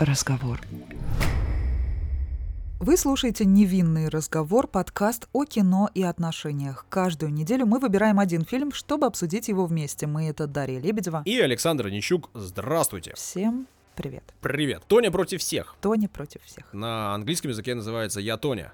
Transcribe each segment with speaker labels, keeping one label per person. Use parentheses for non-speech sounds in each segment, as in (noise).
Speaker 1: разговор. Вы слушаете «Невинный разговор» — подкаст о кино и отношениях. Каждую неделю мы выбираем один фильм, чтобы обсудить его вместе. Мы — это Дарья Лебедева.
Speaker 2: И Александр Нищук. Здравствуйте.
Speaker 1: Всем привет.
Speaker 2: Привет. Тоня против всех.
Speaker 1: Тоня против всех.
Speaker 2: На английском языке называется «Я Тоня».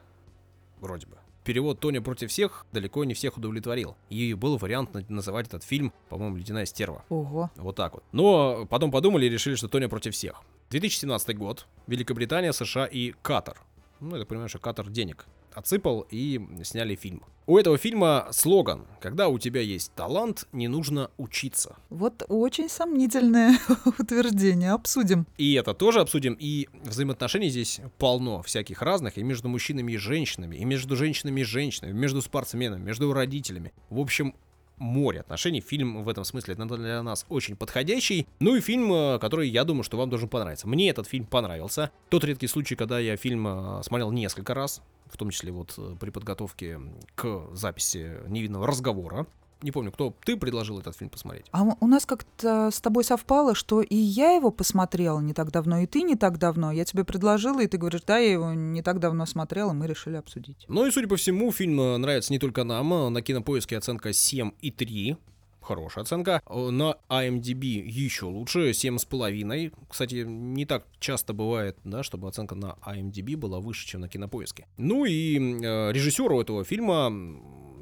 Speaker 2: Вроде бы. Перевод «Тоня против всех» далеко не всех удовлетворил. И был вариант называть этот фильм, по-моему, «Ледяная стерва».
Speaker 1: Ого.
Speaker 2: Вот так вот. Но потом подумали и решили, что Тоня против всех. 2017 год. Великобритания, США и Катар. Ну, я так понимаю, что Катар денег отсыпал и сняли фильм. У этого фильма слоган «Когда у тебя есть талант, не нужно учиться».
Speaker 1: Вот очень сомнительное (laughs) утверждение. Обсудим.
Speaker 2: И это тоже обсудим. И взаимоотношений здесь полно всяких разных. И между мужчинами и женщинами, и между женщинами и женщинами, между спортсменами, между родителями. В общем, море отношений. Фильм в этом смысле для нас очень подходящий. Ну и фильм, э, который, я думаю, что вам должен понравиться. Мне этот фильм понравился. Тот редкий случай, когда я фильм э, смотрел несколько раз, в том числе вот э, при подготовке к записи невинного разговора не помню, кто ты предложил этот фильм посмотреть.
Speaker 1: А у нас как-то с тобой совпало, что и я его посмотрела не так давно, и ты не так давно. Я тебе предложила, и ты говоришь, да, я его не так давно смотрела, мы решили обсудить.
Speaker 2: Ну и, судя по всему, фильм э, нравится не только нам. На кинопоиске оценка 7,3 хорошая оценка. На IMDb еще лучше, 7,5. Кстати, не так часто бывает, да, чтобы оценка на IMDb была выше, чем на кинопоиске. Ну и э, режиссер у этого фильма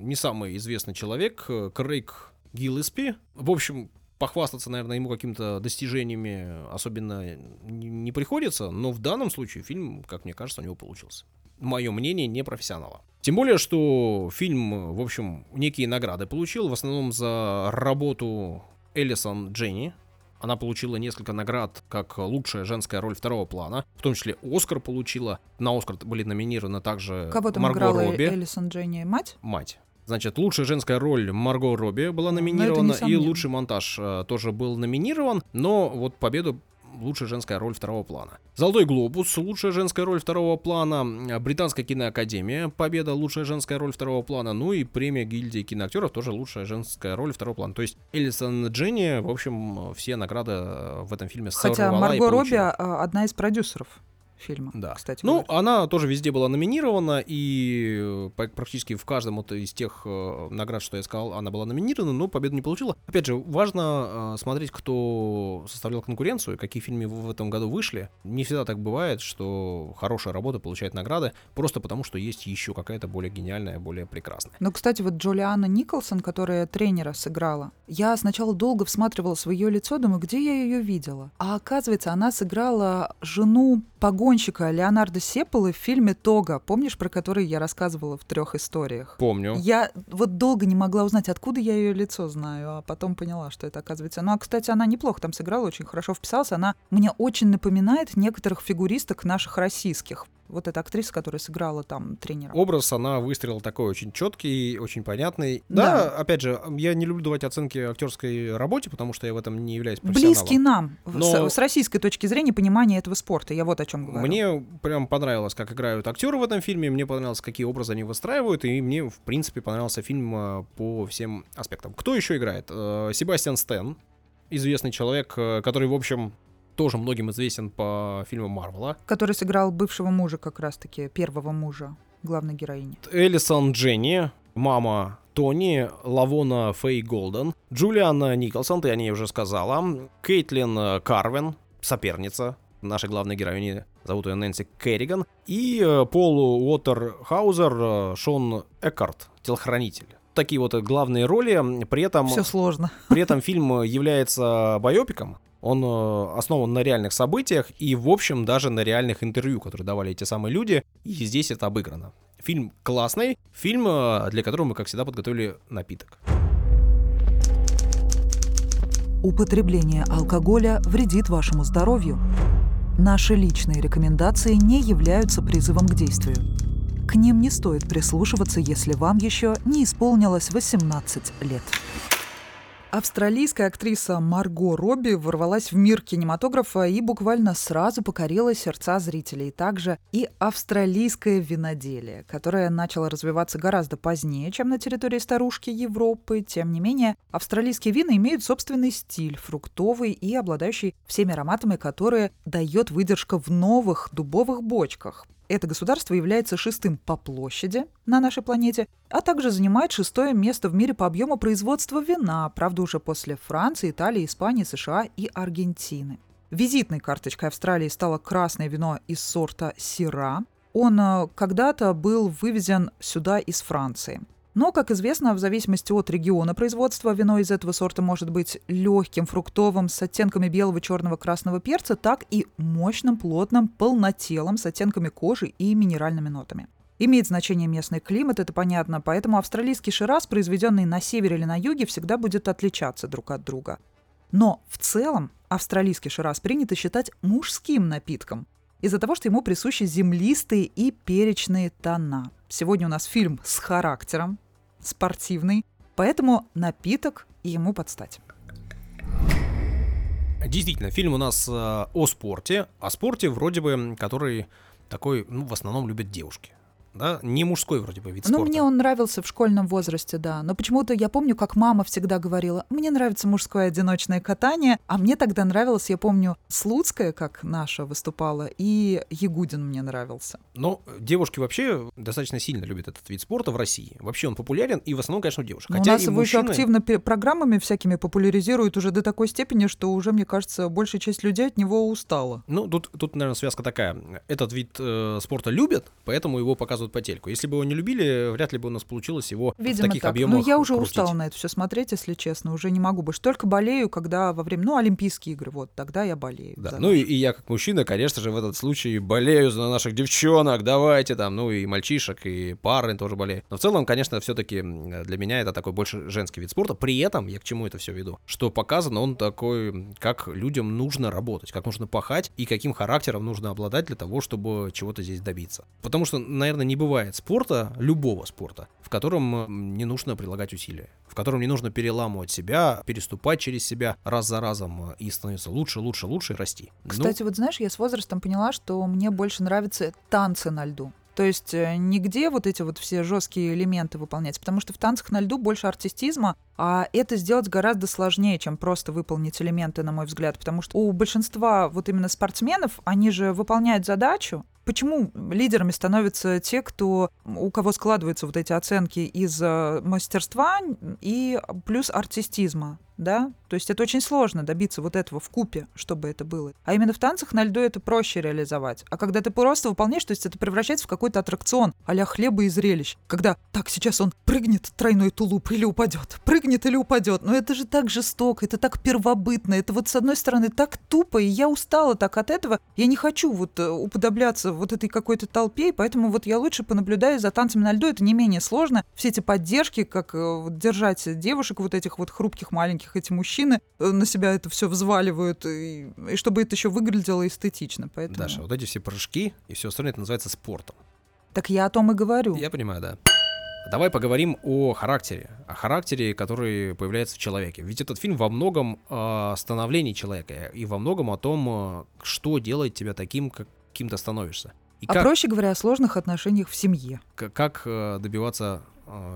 Speaker 2: не самый известный человек, э, Крейг Гиллеспи. В общем, похвастаться, наверное, ему какими-то достижениями особенно не приходится, но в данном случае фильм, как мне кажется, у него получился. Мое мнение не профессионала. Тем более, что фильм, в общем, некие награды получил, в основном за работу Элисон Дженни, она получила несколько наград как лучшая женская роль второго плана, в том числе Оскар получила. На Оскар были номинированы также
Speaker 1: Кого там
Speaker 2: Марго
Speaker 1: играла
Speaker 2: Робби.
Speaker 1: Элисон Дженни? Мать?
Speaker 2: Мать. Значит, лучшая женская роль Марго Робби была номинирована, и лучший монтаж э, тоже был номинирован, но вот победу лучшая женская роль второго плана. Золотой глобус, лучшая женская роль второго плана. Британская киноакадемия, победа, лучшая женская роль второго плана. Ну и премия гильдии киноактеров, тоже лучшая женская роль второго плана. То есть Элисон Дженни, в общем, все награды в этом фильме
Speaker 1: Хотя Марго Робби одна из продюсеров фильма.
Speaker 2: Да.
Speaker 1: Кстати.
Speaker 2: Ну, говоря. она тоже везде была номинирована, и э, практически в каждом вот из тех э, наград, что я сказал, она была номинирована, но победу не получила. Опять же, важно э, смотреть, кто составлял конкуренцию, какие фильмы в этом году вышли. Не всегда так бывает, что хорошая работа получает награды, просто потому что есть еще какая-то более гениальная, более прекрасная.
Speaker 1: Ну, кстати, вот Джулиана Николсон, которая тренера сыграла, я сначала долго всматривалась в ее лицо, думаю, где я ее видела. А оказывается, она сыграла жену погонщика Леонардо Сепполы в фильме «Тога». Помнишь, про который я рассказывала в трех историях?
Speaker 2: Помню.
Speaker 1: Я вот долго не могла узнать, откуда я ее лицо знаю, а потом поняла, что это оказывается. Ну, а, кстати, она неплохо там сыграла, очень хорошо вписалась. Она мне очень напоминает некоторых фигуристок наших российских вот эта актриса, которая сыграла там тренера.
Speaker 2: Образ она выстрелила такой очень четкий, очень понятный. Да. да, опять же, я не люблю давать оценки актерской работе, потому что я в этом не являюсь профессионалом.
Speaker 1: Близкий нам, Но... с, с российской точки зрения, понимания этого спорта. Я вот о чем говорю.
Speaker 2: Мне прям понравилось, как играют актеры в этом фильме, мне понравилось, какие образы они выстраивают, и мне, в принципе, понравился фильм э, по всем аспектам. Кто еще играет? Э, Себастьян Стэн, известный человек, э, который, в общем, тоже многим известен по фильму Марвела.
Speaker 1: Который сыграл бывшего мужа как раз-таки, первого мужа главной героини.
Speaker 2: Элисон Дженни, мама Тони, Лавона Фэй Голден, Джулиана Николсон, ты о ней уже сказала, Кейтлин Карвин, соперница нашей главной героини, зовут ее Нэнси Керриган, и э, Пол Уотерхаузер, э, Шон Эккарт, телохранитель такие вот главные роли. При этом,
Speaker 1: Все сложно.
Speaker 2: При этом фильм является байопиком. Он э, основан на реальных событиях и, в общем, даже на реальных интервью, которые давали эти самые люди. И здесь это обыграно. Фильм классный, фильм, э, для которого мы, как всегда, подготовили напиток.
Speaker 1: Употребление алкоголя вредит вашему здоровью. Наши личные рекомендации не являются призывом к действию. К ним не стоит прислушиваться, если вам еще не исполнилось 18 лет. Австралийская актриса Марго Робби ворвалась в мир кинематографа и буквально сразу покорила сердца зрителей. Также и австралийское виноделие, которое начало развиваться гораздо позднее, чем на территории старушки Европы. Тем не менее, австралийские вина имеют собственный стиль, фруктовый и обладающий всеми ароматами, которые дает выдержка в новых дубовых бочках. Это государство является шестым по площади на нашей планете, а также занимает шестое место в мире по объему производства вина, правда уже после Франции, Италии, Испании, США и Аргентины. Визитной карточкой Австралии стало красное вино из сорта Сира. Он э, когда-то был вывезен сюда из Франции. Но, как известно, в зависимости от региона производства, вино из этого сорта может быть легким, фруктовым, с оттенками белого, черного, красного перца, так и мощным, плотным, полнотелым, с оттенками кожи и минеральными нотами. Имеет значение местный климат, это понятно, поэтому австралийский шираз, произведенный на севере или на юге, всегда будет отличаться друг от друга. Но в целом австралийский шираз принято считать мужским напитком, из-за того, что ему присущи землистые и перечные тона. Сегодня у нас фильм с характером, спортивный, поэтому напиток ему подстать.
Speaker 2: Действительно, фильм у нас э, о спорте, о спорте вроде бы, который такой, ну, в основном любят девушки да, не мужской вроде бы вид
Speaker 1: ну,
Speaker 2: спорта.
Speaker 1: Ну, мне он нравился в школьном возрасте, да. Но почему-то я помню, как мама всегда говорила, мне нравится мужское одиночное катание, а мне тогда нравилось, я помню, Слуцкая, как наша выступала, и Ягудин мне нравился.
Speaker 2: Но девушки вообще достаточно сильно любят этот вид спорта в России. Вообще он популярен, и в основном, конечно, у девушек.
Speaker 1: Но Хотя у нас его мужчины... еще активно программами всякими популяризируют уже до такой степени, что уже, мне кажется, большая часть людей от него устала.
Speaker 2: Ну, тут, тут наверное, связка такая. Этот вид э, спорта любят, поэтому его показывают показывают по телеку. Если бы его не любили, вряд ли бы у нас получилось его Видимо, в таких так. объемах
Speaker 1: Ну, я уже
Speaker 2: крутить.
Speaker 1: устала на это все смотреть, если честно. Уже не могу больше. Только болею, когда во время, ну, Олимпийские игры, вот, тогда я болею.
Speaker 2: Да, ну и, и я как мужчина, конечно же, в этот случай болею за наших девчонок, давайте там, ну и мальчишек, и пары тоже болею. Но в целом, конечно, все-таки для меня это такой больше женский вид спорта. При этом, я к чему это все веду? Что показано он такой, как людям нужно работать, как нужно пахать и каким характером нужно обладать для того, чтобы чего-то здесь добиться. Потому что, наверное, не бывает спорта, любого спорта, в котором не нужно прилагать усилия, в котором не нужно переламывать себя, переступать через себя раз за разом и становиться лучше, лучше, лучше и расти.
Speaker 1: Ну Кстати, ну, вот знаешь, я с возрастом поняла, что мне больше нравятся танцы на льду. То есть э, нигде вот эти вот все жесткие элементы выполнять, потому что в танцах на льду больше артистизма, а это сделать гораздо сложнее, чем просто выполнить элементы, на мой взгляд, потому что у большинства вот именно спортсменов, они же выполняют задачу, Почему лидерами становятся те, кто, у кого складываются вот эти оценки из э, мастерства и плюс артистизма? Да, то есть это очень сложно добиться вот этого в купе, чтобы это было. А именно в танцах на льду это проще реализовать. А когда ты просто выполняешь, то есть это превращается в какой-то аттракцион а хлеба и зрелищ. Когда так, сейчас он прыгнет тройной тулуп или упадет, прыгнет или упадет. Но это же так жестоко, это так первобытно, это вот с одной стороны так тупо, и я устала так от этого. Я не хочу вот э, уподобляться вот этой какой-то толпе, и поэтому вот я лучше понаблюдаю за танцами на льду, это не менее сложно. Все эти поддержки, как э, держать девушек вот этих вот хрупких маленьких маленьких эти мужчины э, на себя это все взваливают, и, и чтобы это еще выглядело эстетично. Поэтому...
Speaker 2: Даша, вот эти все прыжки и все остальное это называется спортом.
Speaker 1: Так я о том и говорю.
Speaker 2: Я понимаю, да. Давай поговорим о характере, о характере, который появляется в человеке. Ведь этот фильм во многом о становлении человека и во многом о том, э, что делает тебя таким, каким ты становишься. И
Speaker 1: а
Speaker 2: как,
Speaker 1: проще говоря, о сложных отношениях в семье.
Speaker 2: Как, э, добиваться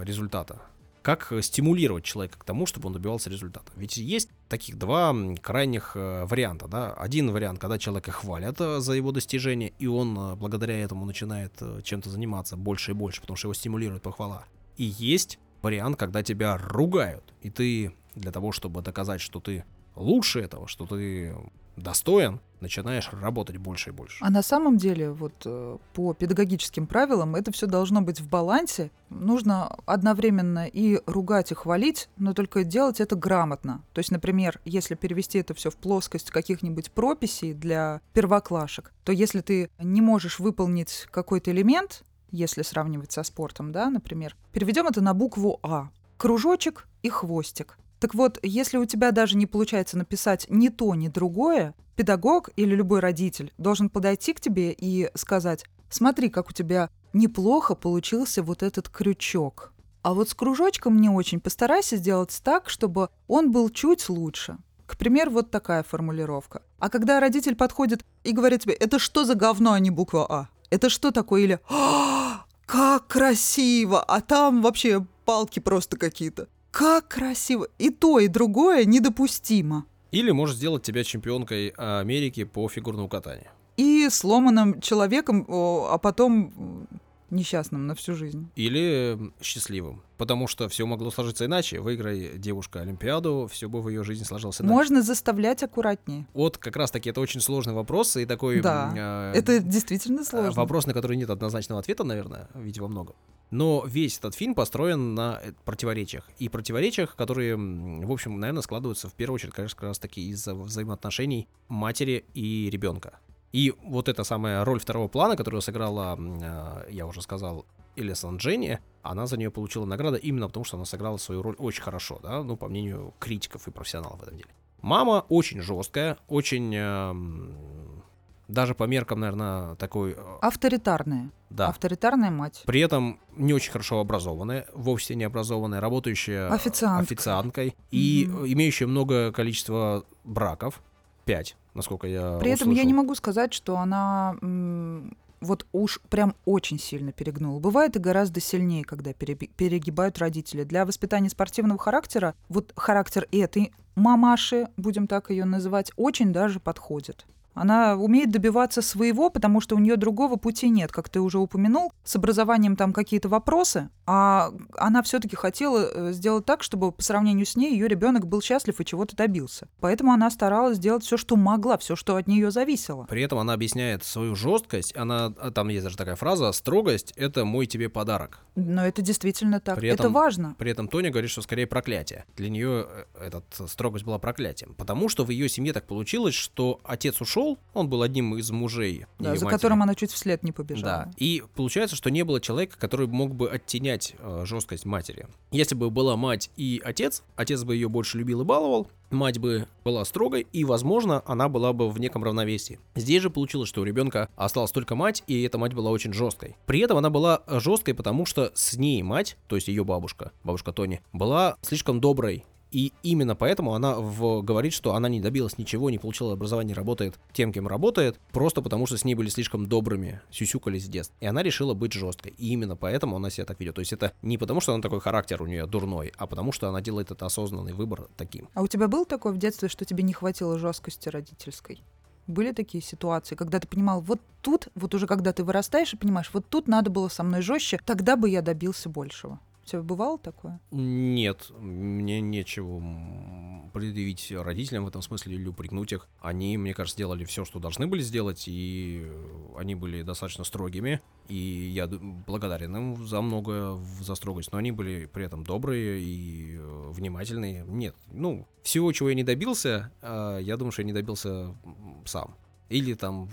Speaker 2: результата как э, стимулировать человека к тому, чтобы он добивался результата. Ведь есть таких два крайних э, варианта. Да? Один вариант, когда человека хвалят э, за его достижения, и он благодаря этому начинает чем-то заниматься больше и больше, потому что его стимулирует похвала. И есть вариант, когда тебя ругают, и ты для того, чтобы доказать, что ты лучше этого, что ты достоин, начинаешь работать больше и больше.
Speaker 1: А на самом деле, вот э, по педагогическим правилам, это все должно быть в балансе. Нужно одновременно и ругать, и хвалить, но только делать это грамотно. То есть, например, если перевести это все в плоскость каких-нибудь прописей для первоклашек, то если ты не можешь выполнить какой-то элемент, если сравнивать со спортом, да, например, переведем это на букву А. Кружочек и хвостик. Так вот, если у тебя даже не получается написать ни то, ни другое, педагог или любой родитель должен подойти к тебе и сказать, смотри, как у тебя неплохо получился вот этот крючок. А вот с кружочком не очень. Постарайся сделать так, чтобы он был чуть лучше. К примеру, вот такая формулировка. А когда родитель подходит и говорит тебе, это что за говно, а не буква А? Это что такое? Или «А, как красиво, а там вообще палки просто какие-то. Как красиво. И то, и другое недопустимо.
Speaker 2: Или может сделать тебя чемпионкой Америки по фигурному катанию.
Speaker 1: И сломанным человеком, а потом несчастным на всю жизнь.
Speaker 2: Или счастливым. Потому что все могло сложиться иначе. Выиграй девушка Олимпиаду, все бы в ее жизни сложилось иначе.
Speaker 1: Можно заставлять аккуратнее.
Speaker 2: Вот как раз-таки это очень сложный вопрос и такой...
Speaker 1: Да, э, это действительно сложно.
Speaker 2: Вопрос, на который нет однозначного ответа, наверное, ведь во многом. Но весь этот фильм построен на э, противоречиях. И противоречиях, которые, в общем, наверное, складываются в первую очередь, конечно, как раз таки из-за взаимоотношений матери и ребенка. И вот эта самая роль второго плана, которую сыграла, э, я уже сказал, Элисон Дженни, она за нее получила награду именно потому, что она сыграла свою роль очень хорошо, да, ну, по мнению критиков и профессионалов в этом деле. Мама очень жесткая, очень э, даже по меркам, наверное, такой... Э,
Speaker 1: авторитарная.
Speaker 2: Да.
Speaker 1: Авторитарная мать.
Speaker 2: При этом не очень хорошо образованная, вовсе не образованная, работающая
Speaker 1: Официанткой,
Speaker 2: официанткой и mm-hmm. имеющая много количества браков, пять, насколько я
Speaker 1: При
Speaker 2: услышал.
Speaker 1: этом я не могу сказать, что она вот уж прям очень сильно перегнула. Бывает и гораздо сильнее, когда перегибают родители. Для воспитания спортивного характера вот характер этой мамаши, будем так ее называть, очень даже подходит. Она умеет добиваться своего, потому что у нее другого пути нет, как ты уже упомянул. С образованием там какие-то вопросы, а она все-таки хотела э, сделать так, чтобы по сравнению с ней ее ребенок был счастлив и чего-то добился. Поэтому она старалась сделать все, что могла, все, что от нее зависело.
Speaker 2: При этом она объясняет свою жесткость. Она а, там есть даже такая фраза: строгость это мой тебе подарок.
Speaker 1: Но это действительно так.
Speaker 2: При этом,
Speaker 1: это важно.
Speaker 2: При этом Тоня говорит, что скорее проклятие. Для нее э, эта строгость была проклятием, потому что в ее семье так получилось, что отец ушел ушел, он был одним из мужей.
Speaker 1: Да, за матери. которым она чуть вслед не побежала.
Speaker 2: Да. И получается, что не было человека, который мог бы оттенять э, жесткость матери. Если бы была мать и отец, отец бы ее больше любил и баловал, мать бы была строгой, и, возможно, она была бы в неком равновесии. Здесь же получилось, что у ребенка осталась только мать, и эта мать была очень жесткой. При этом она была жесткой, потому что с ней мать, то есть ее бабушка, бабушка Тони, была слишком доброй и именно поэтому она в, говорит, что она не добилась ничего, не получила образование, работает тем, кем работает, просто потому что с ней были слишком добрыми, сюсюкались с детства. И она решила быть жесткой. И именно поэтому она себя так ведет. То есть это не потому, что она такой характер у нее дурной, а потому что она делает это осознанный выбор таким.
Speaker 1: А у тебя был такой в детстве, что тебе не хватило жесткости родительской? Были такие ситуации, когда ты понимал, вот тут, вот уже когда ты вырастаешь и понимаешь, вот тут надо было со мной жестче, тогда бы я добился большего. У тебя бывало такое?
Speaker 2: Нет, мне нечего предъявить родителям в этом смысле или упрекнуть их. Они, мне кажется, сделали все, что должны были сделать, и они были достаточно строгими. И я благодарен им за многое, за строгость, но они были при этом добрые и э, внимательные. Нет, ну, всего, чего я не добился, а, я думаю, что я не добился сам. Или там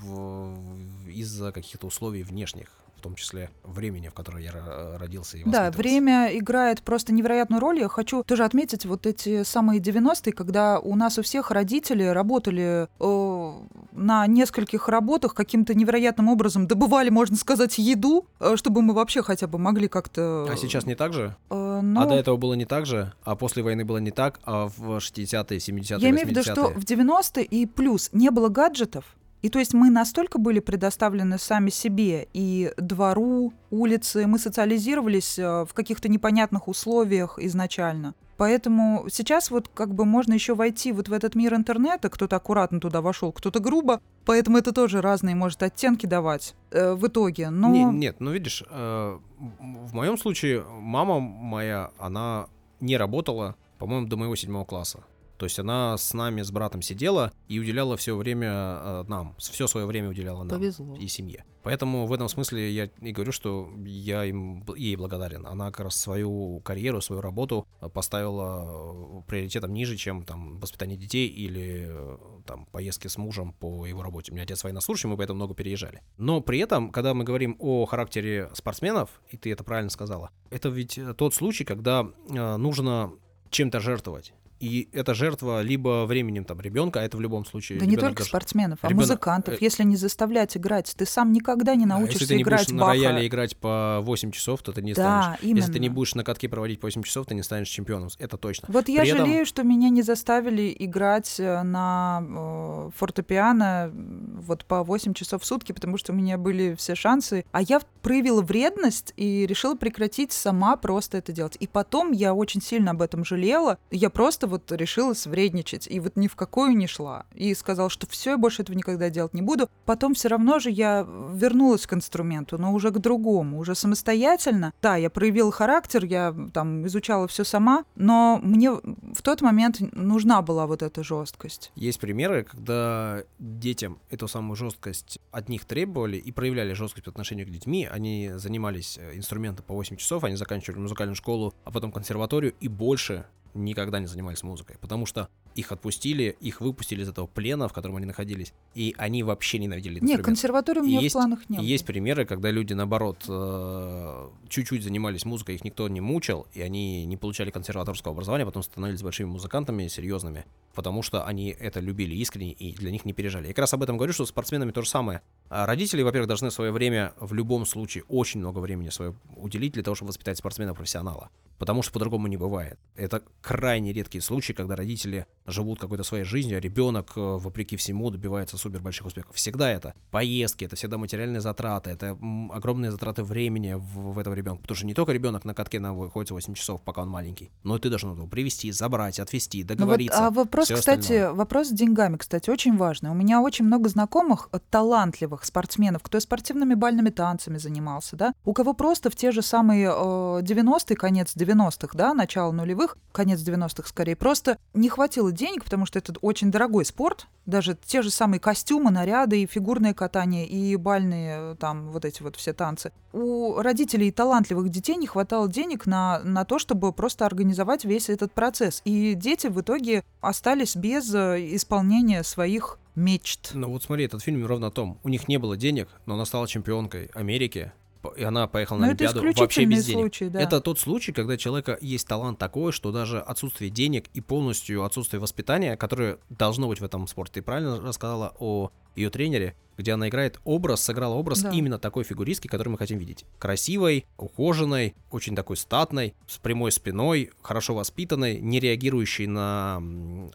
Speaker 2: из-за каких-то условий внешних том числе времени, в которое я родился и
Speaker 1: Да, время играет просто невероятную роль. Я хочу тоже отметить вот эти самые 90-е, когда у нас у всех родители работали э, на нескольких работах, каким-то невероятным образом добывали, можно сказать, еду, э, чтобы мы вообще хотя бы могли как-то...
Speaker 2: А сейчас не так же? Э, ну... А до этого было не так же? А после войны было не так? А в 60-е, 70-е,
Speaker 1: Я имею в виду, что в 90-е и плюс не было гаджетов, и то есть мы настолько были предоставлены сами себе и двору, улице, мы социализировались э, в каких-то непонятных условиях изначально. Поэтому сейчас вот как бы можно еще войти вот в этот мир интернета, кто-то аккуратно туда вошел, кто-то грубо, поэтому это тоже разные может оттенки давать э, в итоге. Но
Speaker 2: не, нет, ну видишь, э, в моем случае мама моя, она не работала, по-моему, до моего седьмого класса. То есть она с нами, с братом сидела и уделяла все время э, нам, все свое время уделяла нам
Speaker 1: Повезло.
Speaker 2: и семье. Поэтому в этом смысле я и говорю, что я им, ей благодарен. Она как раз свою карьеру, свою работу поставила э, приоритетом ниже, чем там воспитание детей или э, там поездки с мужем по его работе. У меня отец военнослужащий, мы поэтому много переезжали. Но при этом, когда мы говорим о характере спортсменов, и ты это правильно сказала, это ведь тот случай, когда э, нужно чем-то жертвовать И это жертва либо временем там ребенка, а это в любом случае.
Speaker 1: Да не только
Speaker 2: даже...
Speaker 1: спортсменов, а
Speaker 2: ребенок...
Speaker 1: музыкантов. Если не заставлять играть, ты сам никогда не научишься
Speaker 2: если ты не
Speaker 1: играть
Speaker 2: будешь
Speaker 1: Баха.
Speaker 2: на рояле играть по 8 часов, то ты не
Speaker 1: да,
Speaker 2: станешь.
Speaker 1: Именно.
Speaker 2: Если ты не будешь на катке проводить по 8 часов, ты не станешь чемпионом. Это точно.
Speaker 1: Вот я
Speaker 2: При этом...
Speaker 1: жалею, что меня не заставили играть э, на э, фортепиано вот по 8 часов в сутки, потому что у меня были все шансы. А я проявила вредность и решила прекратить сама просто это делать. И потом я очень сильно об этом жалела. Я просто вот решила свредничать. И вот ни в какую не шла. И сказала, что все, я больше этого никогда делать не буду. Потом все равно же я вернулась к инструменту, но уже к другому, уже самостоятельно. Да, я проявила характер, я там изучала все сама, но мне в тот момент нужна была вот эта жесткость.
Speaker 2: Есть примеры, когда детям эту самую жесткость от них требовали и проявляли жесткость по отношению к детьми. Они занимались э, инструментом по 8 часов, они заканчивали музыкальную школу, а потом консерваторию и больше никогда не занимались музыкой, потому что их отпустили, их выпустили из этого плена, в котором они находились, и они вообще ненавидели этот
Speaker 1: Нет,
Speaker 2: инструмент.
Speaker 1: консерваторию у меня
Speaker 2: есть,
Speaker 1: в планах не было.
Speaker 2: Есть примеры, когда люди, наоборот, э, чуть-чуть занимались музыкой, их никто не мучил, и они не получали консерваторского образования, потом становились большими музыкантами, серьезными, потому что они это любили искренне и для них не пережали. Я как раз об этом говорю, что с спортсменами то же самое. А родители, во-первых, должны свое время в любом случае, очень много времени свое уделить для того, чтобы воспитать спортсмена-профессионала. Потому что по-другому не бывает. Это крайне редкие случаи, когда родители живут какой-то своей жизнью, а ребенок, э, вопреки всему, добивается супер больших успехов. Всегда это поездки, это всегда материальные затраты, это огромные затраты времени в, в этого ребенка. Потому что не только ребенок на катке находится 8 часов, пока он маленький, но и ты должен его привести, забрать, отвезти, договориться.
Speaker 1: Ну вот, а вопрос, кстати,
Speaker 2: остальное.
Speaker 1: вопрос с деньгами, кстати, очень важный. У меня очень много знакомых э, талантливых спортсменов, кто спортивными бальными танцами занимался, да, у кого просто в те же самые э, 90-е, конец 90-х, да, начало нулевых, конец 90-х скорее, просто не хватило денег, потому что это очень дорогой спорт, даже те же самые костюмы, наряды, и фигурное катание, и бальные там вот эти вот все танцы. У родителей талантливых детей не хватало денег на, на то, чтобы просто организовать весь этот процесс. И дети в итоге остались без э, исполнения своих мечт.
Speaker 2: Ну вот смотри, этот фильм ровно о том. У них не было денег, но она стала чемпионкой Америки, и она поехала на
Speaker 1: Но
Speaker 2: Олимпиаду
Speaker 1: это
Speaker 2: вообще без денег.
Speaker 1: случай, да.
Speaker 2: Это тот случай, когда человека есть талант такой, что даже отсутствие денег и полностью отсутствие воспитания, которое должно быть в этом спорте. Ты правильно рассказала о ее тренере, где она играет образ, сыграла образ
Speaker 1: Да.
Speaker 2: именно такой фигуристки, который мы хотим видеть. Красивой, ухоженной, очень такой статной, с прямой спиной, хорошо воспитанной, не реагирующей на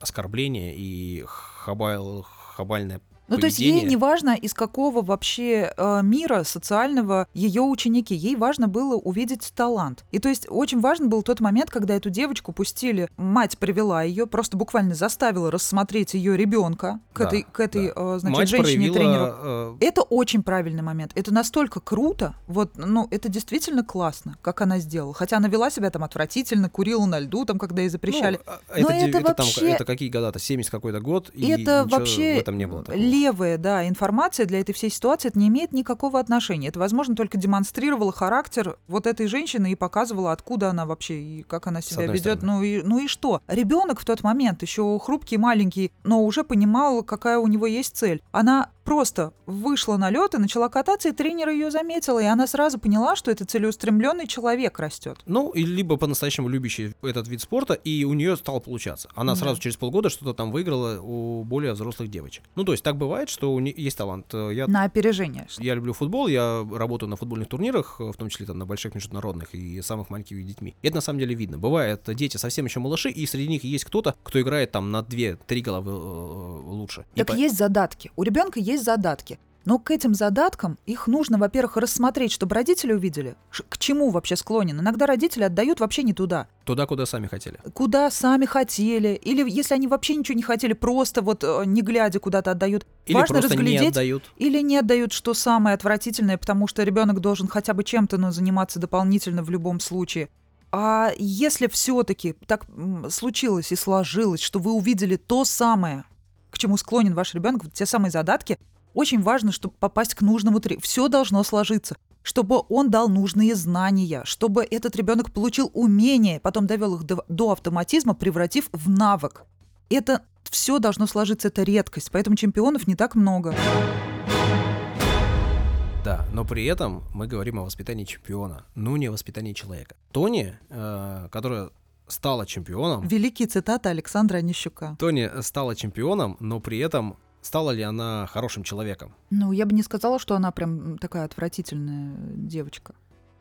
Speaker 2: оскорбления и хабал, хабальное
Speaker 1: Ну, то есть ей
Speaker 2: поведение.
Speaker 1: не важно, из какого вообще э, мира социального ее ученики. Ей важно было увидеть талант. И то есть очень важен был тот момент, когда эту девочку пустили, мать привела ее, просто буквально заставила рассмотреть ее ребенка к
Speaker 2: Да,
Speaker 1: этой, к этой
Speaker 2: да.
Speaker 1: э, значит, женщине-тренеру.
Speaker 2: э,
Speaker 1: Это очень правильный момент. Это настолько круто. Вот, ну, это действительно классно, как она сделала. Хотя она вела себя там отвратительно, курила на льду, там, когда ей запрещали.
Speaker 2: Ну, а,
Speaker 1: Но
Speaker 2: это, де-
Speaker 1: это
Speaker 2: это там,
Speaker 1: вообще-
Speaker 2: это какие года-то? 70 какой-то год, и
Speaker 1: это
Speaker 2: ничего
Speaker 1: вообще
Speaker 2: в этом не было такого.
Speaker 1: Левая, да, информация для этой всей ситуации, это не имеет никакого отношения. Это, возможно, только демонстрировало характер вот этой женщины и показывала, откуда она вообще и как она себя ведет. Ну и, ну и что? Ребенок в тот момент еще хрупкий, маленький, но уже понимал, какая у него есть цель. Она просто вышла на лед и начала кататься, и тренер ее заметила, и она сразу поняла, что это целеустремленный человек растет.
Speaker 2: Ну, и либо по-настоящему любящий этот вид спорта, и у нее стало получаться. Она
Speaker 1: Да.
Speaker 2: сразу через полгода что-то там выиграла у более взрослых девочек. Ну, то есть так бывает, что у нее есть талант. Э, Я
Speaker 1: На опережение.
Speaker 2: Я люблю футбол, я работаю на футбольных турнирах, э, в том числе там на больших международных и самых маленьких детьми. И это на самом деле видно. Бывает, дети совсем еще малыши, и среди них есть кто-то, кто играет там на 2-3 головы лучше. И
Speaker 1: Так
Speaker 2: по-
Speaker 1: есть задатки. У ребенка есть задатки. Но к этим задаткам их нужно, во-первых, рассмотреть, чтобы родители увидели, к чему вообще склонен. Иногда родители отдают вообще не туда,
Speaker 2: Туда, куда сами хотели.
Speaker 1: куда сами хотели, или если они вообще ничего не хотели, просто вот э, не глядя куда-то отдают.
Speaker 2: Или
Speaker 1: Важно
Speaker 2: просто не
Speaker 1: разглядеть
Speaker 2: отдают.
Speaker 1: или не отдают, что самое отвратительное, потому что ребенок должен хотя бы чем-то но заниматься дополнительно в любом случае. А если все-таки так случилось и сложилось, что вы увидели то самое, к чему склонен ваш ребенок, вот те самые задатки, очень важно, чтобы попасть к нужному тренеру. Все должно сложиться чтобы он дал нужные знания, чтобы этот ребенок получил умения, потом довел их до, до автоматизма, превратив в навык. Это все должно сложиться, это редкость, поэтому чемпионов не так много.
Speaker 2: Да, но при этом мы говорим о воспитании чемпиона, ну не о воспитании человека. Тони, э, которая стала чемпионом.
Speaker 1: Великие цитаты Александра Онищука.
Speaker 2: Тони стала чемпионом, но при этом стала ли она хорошим человеком?
Speaker 1: Ну, я бы не сказала, что она прям такая отвратительная девочка.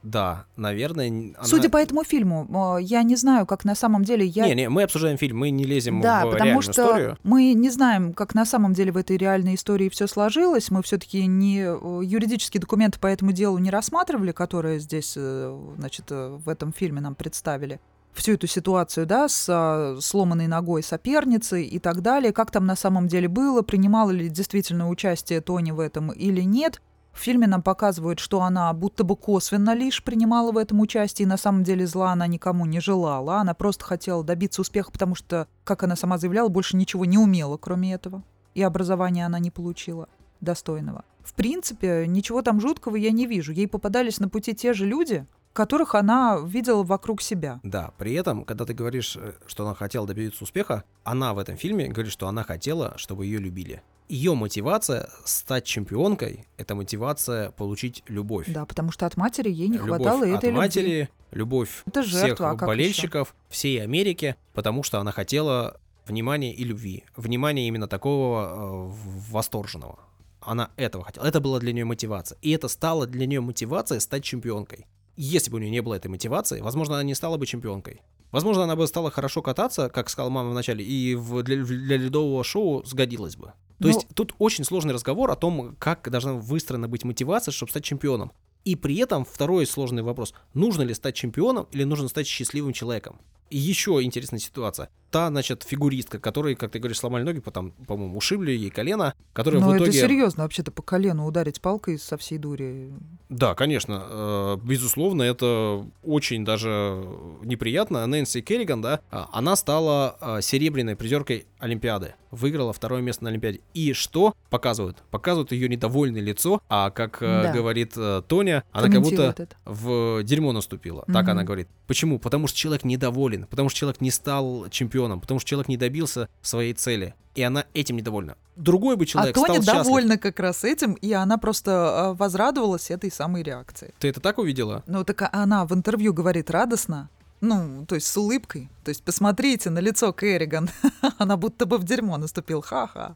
Speaker 2: Да, наверное. Она...
Speaker 1: Судя по этому фильму, я не знаю, как на самом деле я...
Speaker 2: Не, не, мы обсуждаем фильм, мы не лезем
Speaker 1: да,
Speaker 2: в
Speaker 1: потому что
Speaker 2: историю.
Speaker 1: мы не знаем, как на самом деле в этой реальной истории все сложилось. Мы все-таки не юридические документы по этому делу не рассматривали, которые здесь, э, значит, э, в этом фильме нам представили всю эту ситуацию, да, с а, сломанной ногой соперницы и так далее, как там на самом деле было, принимала ли действительно участие Тони в этом или нет. В фильме нам показывают, что она будто бы косвенно лишь принимала в этом участие, и на самом деле зла она никому не желала. Она просто хотела добиться успеха, потому что, как она сама заявляла, больше ничего не умела, кроме этого. И образования она не получила достойного. В принципе, ничего там жуткого я не вижу. Ей попадались на пути те же люди, которых она видела вокруг себя.
Speaker 2: Да, при этом, когда ты говоришь, э, что она хотела добиться успеха, она в этом фильме говорит, что она хотела, чтобы ее любили. Ее мотивация стать чемпионкой — это мотивация получить любовь.
Speaker 1: Да, потому что от матери ей не
Speaker 2: любовь
Speaker 1: хватало
Speaker 2: от
Speaker 1: этой
Speaker 2: матери,
Speaker 1: любви.
Speaker 2: любовь
Speaker 1: Это жертва,
Speaker 2: всех
Speaker 1: а
Speaker 2: болельщиков, всей Америки, потому что она хотела внимания и любви. Внимания именно такого э, восторженного. Она этого хотела. Это была для нее мотивация. И это стало для нее мотивацией стать чемпионкой если бы у нее не было этой мотивации, возможно, она не стала бы чемпионкой. Возможно, она бы стала хорошо кататься, как сказала мама вначале, и в, для, для ледового шоу сгодилась бы. То Но... есть тут очень сложный разговор о том, как должна выстроена быть мотивация, чтобы стать чемпионом. И при этом второй сложный вопрос, нужно ли стать чемпионом или нужно стать счастливым человеком. И еще интересная ситуация. Та, значит, фигуристка, которой, как ты говоришь, сломали ноги, потом, по-моему, ушибли ей колено, которая
Speaker 1: Но
Speaker 2: в итоге...
Speaker 1: это серьезно, вообще-то по колену ударить палкой со всей дури.
Speaker 2: Да, конечно. Э, безусловно, это очень даже неприятно. Нэнси Керриган, да, а, она стала э, серебряной призеркой Олимпиады. Выиграла второе место на Олимпиаде. И что показывают? Показывают ее недовольное лицо, а как э, да. говорит Тоня, она как будто это. в дерьмо наступила. Угу. Так она говорит. Почему? Потому что человек недоволен, потому что человек не стал чемпионом, потому что человек не добился своей цели. И она этим недовольна. Другой бы человек
Speaker 1: а
Speaker 2: стал
Speaker 1: Тоня
Speaker 2: счастлив.
Speaker 1: довольна как раз этим, и она просто э, возрадовалась этой самой реакции.
Speaker 2: Ты это так увидела?
Speaker 1: Ну, так она в интервью говорит радостно, ну, то есть с улыбкой. То есть посмотрите на лицо Керриган. (laughs) она будто бы в дерьмо наступил. Ха-ха.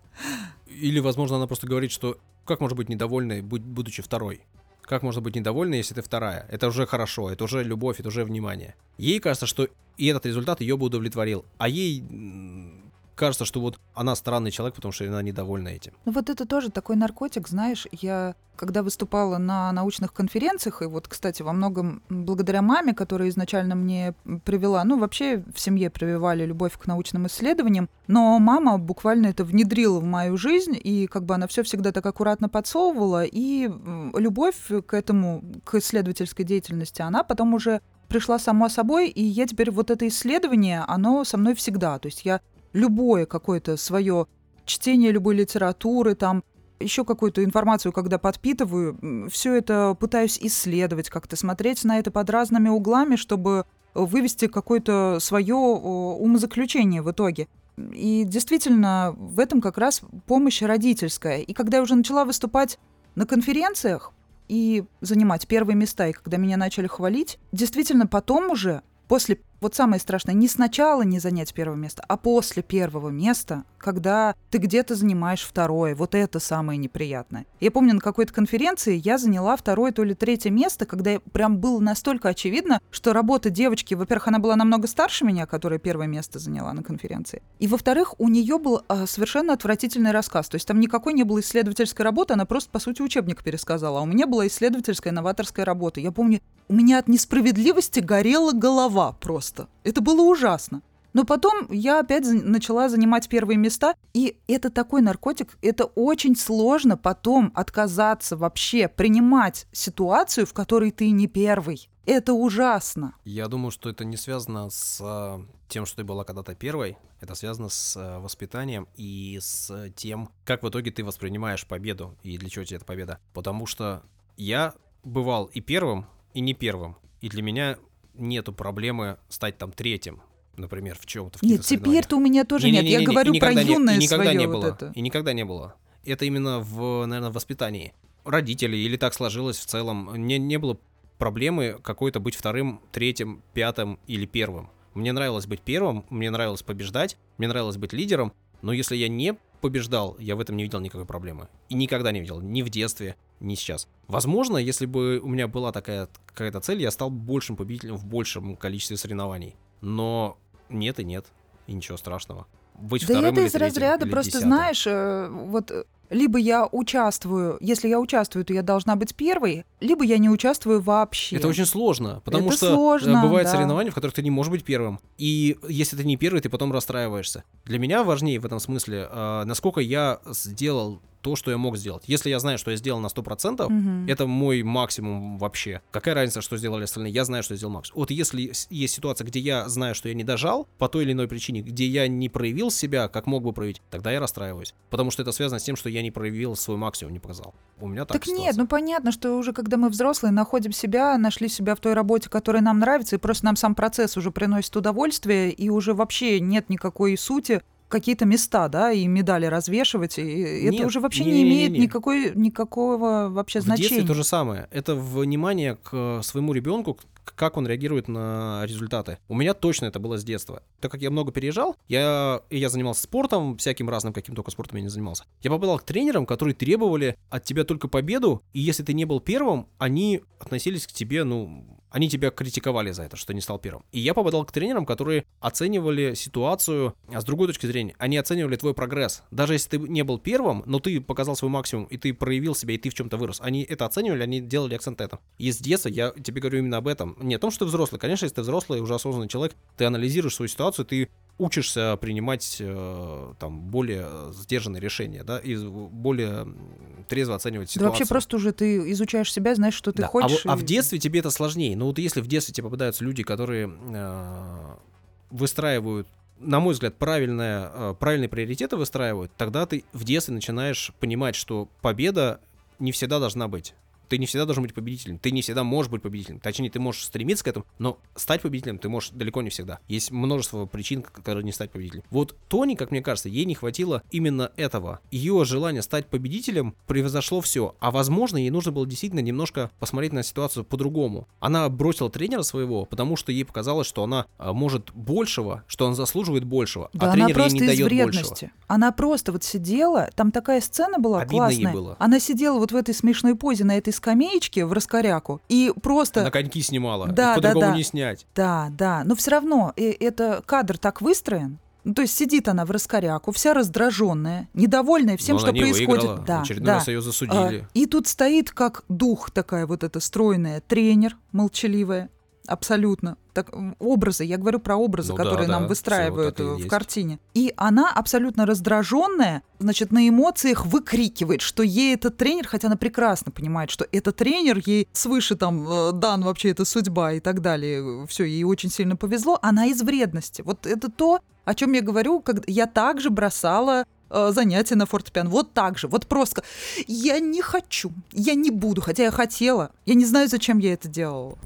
Speaker 2: Или, возможно, она просто говорит, что как может быть недовольной, будучи второй? Как можно быть недовольной, если ты вторая? Это уже хорошо, это уже любовь, это уже внимание. Ей кажется, что и этот результат ее бы удовлетворил. А ей кажется, что вот она странный человек, потому что она недовольна этим.
Speaker 1: Ну вот это тоже такой наркотик, знаешь, я когда выступала на научных конференциях, и вот, кстати, во многом благодаря маме, которая изначально мне привела, ну, вообще в семье прививали любовь к научным исследованиям, но мама буквально это внедрила в мою жизнь, и как бы она все всегда так аккуратно подсовывала, и любовь к этому, к исследовательской деятельности, она потом уже пришла сама собой, и я теперь вот это исследование, оно со мной всегда. То есть я любое какое-то свое чтение любой литературы, там еще какую-то информацию, когда подпитываю, все это пытаюсь исследовать, как-то смотреть на это под разными углами, чтобы вывести какое-то свое умозаключение в итоге. И действительно, в этом как раз помощь родительская. И когда я уже начала выступать на конференциях и занимать первые места, и когда меня начали хвалить, действительно потом уже, после вот самое страшное, не сначала не занять первое место, а после первого места, когда ты где-то занимаешь второе. Вот это самое неприятное. Я помню, на какой-то конференции я заняла второе, то ли третье место, когда прям было настолько очевидно, что работа девочки, во-первых, она была намного старше меня, которая первое место заняла на конференции. И, во-вторых, у нее был а, совершенно отвратительный рассказ. То есть там никакой не было исследовательской работы, она просто, по сути, учебник пересказала. А у меня была исследовательская новаторская работа. Я помню, у меня от несправедливости горела голова просто. Это было ужасно. Но потом я опять начала занимать первые места, и это такой наркотик, это очень сложно потом отказаться вообще, принимать ситуацию, в которой ты не первый. Это ужасно.
Speaker 2: Я думаю, что это не связано с э, тем, что ты была когда-то первой. Это связано с э, воспитанием и с тем, как в итоге ты воспринимаешь победу и для чего тебе эта победа. Потому что я бывал и первым, и не первым. И для меня нету проблемы стать там третьим, например, в чем-то. В
Speaker 1: нет, теперь-то у меня тоже не, нет. Не, не, Я не, говорю про юное
Speaker 2: не, и никогда
Speaker 1: свое
Speaker 2: не было.
Speaker 1: Вот это.
Speaker 2: И никогда не было. Это именно в, наверное, воспитании родителей или так сложилось в целом. Не, не было проблемы какой-то быть вторым, третьим, пятым или первым. Мне нравилось быть первым, мне нравилось побеждать, мне нравилось быть лидером, но если я не побеждал, я в этом не видел никакой проблемы. И никогда не видел, ни в детстве, ни сейчас. Возможно, если бы у меня была такая какая-то цель, я стал большим победителем в большем количестве соревнований. Но нет и нет, и ничего страшного.
Speaker 1: Быть да это из разряда, просто десятым. знаешь, э, вот э, либо я участвую, если я участвую, то я должна быть первой, либо я не участвую вообще.
Speaker 2: Это очень сложно, потому
Speaker 1: это
Speaker 2: что
Speaker 1: сложно,
Speaker 2: бывают
Speaker 1: да.
Speaker 2: соревнования, в которых ты не можешь быть первым. И если ты не первый, ты потом расстраиваешься. Для меня важнее в этом смысле, э, насколько я сделал то, что я мог сделать. Если я знаю, что я сделал на 100%, угу. это мой максимум вообще. Какая разница, что сделали остальные? Я знаю, что я сделал максимум. Вот если есть ситуация, где я знаю, что я не дожал по той или иной причине, где я не проявил себя, как мог бы проявить, тогда я расстраиваюсь. Потому что это связано с тем, что я не проявил свой максимум, не показал. У меня так
Speaker 1: Так ситуация. нет, ну понятно, что уже когда мы взрослые, находим себя, нашли себя в той работе, которая нам нравится, и просто нам сам процесс уже приносит удовольствие, и уже вообще нет никакой сути какие-то места, да, и медали развешивать, и Нет, это уже вообще не, не, не имеет не, не. Никакой, никакого вообще в значения. В
Speaker 2: детстве то же самое. Это внимание к своему ребенку, как он реагирует на результаты. У меня точно это было с детства. Так как я много переезжал, я, я занимался спортом, всяким разным, каким только спортом я не занимался. Я попадал к тренерам, которые требовали от тебя только победу, и если ты не был первым, они относились к тебе, ну, они тебя критиковали за это, что не стал первым. И я попадал к тренерам, которые оценивали ситуацию а с другой точки зрения. Они оценивали твой прогресс. Даже если ты не был первым, но ты показал свой максимум, и ты проявил себя, и ты в чем-то вырос. Они это оценивали, они делали акцент на этом. И детства я тебе говорю именно об этом. Не о том, что ты взрослый. Конечно, если ты взрослый, уже осознанный человек, ты анализируешь свою ситуацию, ты учишься принимать э, там более сдержанные решения, да, и более трезво оценивать ситуацию.
Speaker 1: Да вообще просто уже ты изучаешь себя, знаешь, что ты
Speaker 2: да.
Speaker 1: хочешь.
Speaker 2: А, и... а в детстве тебе это сложнее. Ну вот если в детстве тебе попадаются люди, которые э, выстраивают на мой взгляд, правильное, э, правильные приоритеты выстраивают, тогда ты в детстве начинаешь понимать, что победа не всегда должна быть ты не всегда должен быть победителем, ты не всегда можешь быть победителем. Точнее, ты можешь стремиться к этому, но стать победителем ты можешь далеко не всегда. Есть множество причин, которые не стать победителем. Вот Тони, как мне кажется, ей не хватило именно этого. Ее желание стать победителем превзошло все. А возможно, ей нужно было действительно немножко посмотреть на ситуацию по-другому. Она бросила тренера своего, потому что ей показалось, что она а, может большего, что он заслуживает большего,
Speaker 1: а да,
Speaker 2: а тренер ей не дает
Speaker 1: вредности.
Speaker 2: большего.
Speaker 1: Она просто вот сидела, там такая сцена была
Speaker 2: Обидно
Speaker 1: классная.
Speaker 2: Ей было.
Speaker 1: Она сидела вот в этой смешной позе на этой скамеечке в раскоряку и просто...
Speaker 2: На коньки снимала,
Speaker 1: да, да, да.
Speaker 2: не снять.
Speaker 1: Да, да, но все равно и, это кадр так выстроен, ну, то есть сидит она в раскоряку, вся раздраженная, недовольная всем,
Speaker 2: Но
Speaker 1: что происходит.
Speaker 2: Выиграла. Да, очередной да. раз ее засудили.
Speaker 1: А, и тут стоит как дух такая вот эта стройная тренер, молчаливая, абсолютно. Так, образы, я говорю про образы, ну, которые да, нам да, выстраивают в есть. картине. И она абсолютно раздраженная, значит, на эмоциях выкрикивает, что ей этот тренер, хотя она прекрасно понимает, что этот тренер ей свыше там э, дан вообще эта судьба и так далее, все, ей очень сильно повезло, она из вредности. Вот это то, о чем я говорю, когда я также бросала э, занятия на фортепиано. Вот так же, вот просто. Я не хочу, я не буду, хотя я хотела. Я не знаю, зачем я это делала.